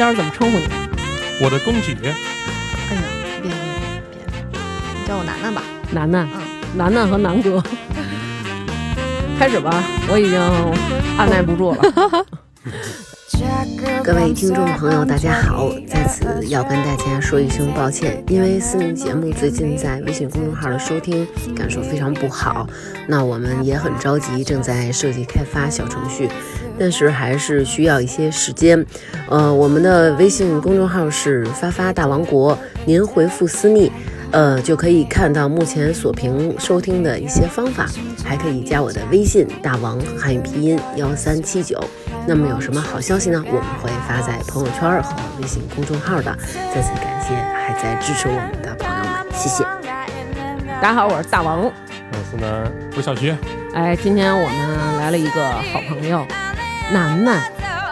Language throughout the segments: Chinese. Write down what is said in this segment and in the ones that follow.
待会儿怎么称呼你？我的公举，哎呀，别别别别，你叫我楠楠吧。楠楠，嗯，楠楠和楠哥，开始吧，我已经按耐不住了。各位听众朋友，大家好！在此要跟大家说一声抱歉，因为私密节目最近在微信公众号的收听感受非常不好，那我们也很着急，正在设计开发小程序，但是还是需要一些时间。呃，我们的微信公众号是发发大王国，您回复私密。呃，就可以看到目前锁屏收听的一些方法，还可以加我的微信大王汉语拼音幺三七九。那么有什么好消息呢？我们会发在朋友圈和微信公众号的。再次感谢还在支持我们的朋友们，谢谢。大家好，我是大王。我是呢，我是小徐。哎，今天我们来了一个好朋友，楠楠。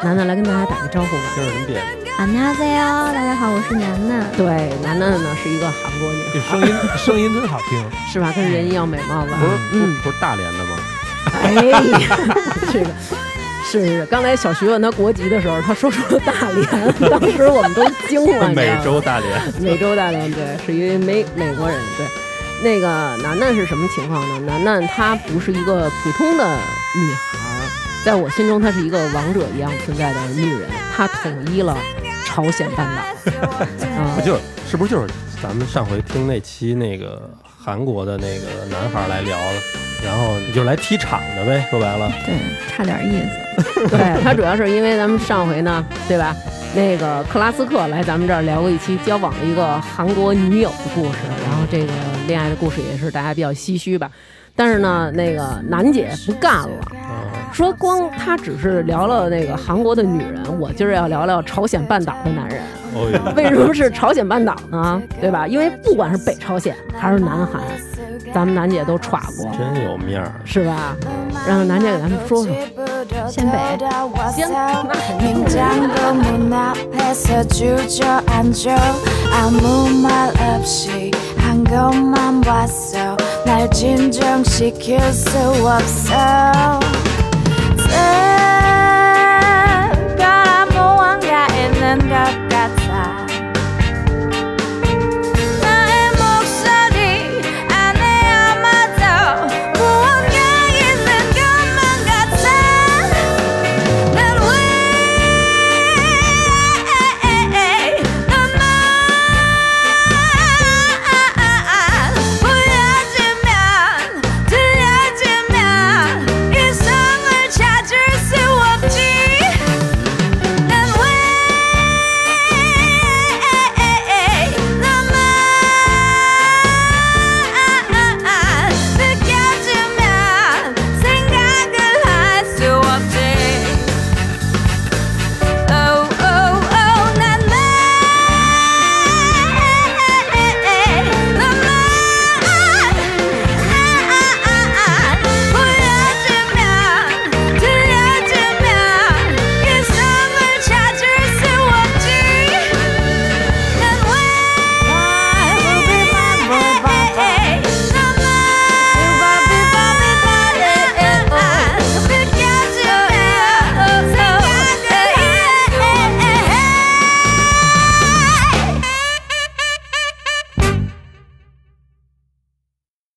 楠楠来跟大家打个招呼吧。这是人点的，안녕하세요，大家好，我是楠楠。对，楠楠呢是一个韩国女孩，这声音声音真好听。是吧？跟人一样美貌吧？不是不是嗯，不是大连的吗？哎呀，这个 是是，刚才小徐问他国籍的时候，他说出了大连，当时我们都惊了。你知道美洲大连。美洲大连，对，是一位美美国人，对。那个楠楠是什么情况呢？楠楠她不是一个普通的女孩儿，在我心中她是一个王者一样存在的女人，她统一了朝鲜半岛。啊不就是是不是就是咱们上回听那期那个韩国的那个男孩来聊了，然后你就来踢场的呗，说白了。对，差点意思。对他主要是因为咱们上回呢，对吧？那个克拉斯克来咱们这儿聊过一期交往的一个韩国女友的故事，然后这个恋爱的故事也是大家比较唏嘘吧。但是呢，那个楠姐不干了，啊，说光她只是聊了那个韩国的女人，我今儿要聊聊朝鲜半岛的男人。为什么是朝鲜半岛呢？对吧？因为不管是北朝鲜还是南韩，咱们楠姐都闯过，真有面儿。是吧？让楠姐给咱们说说。先北，先，那肯定是。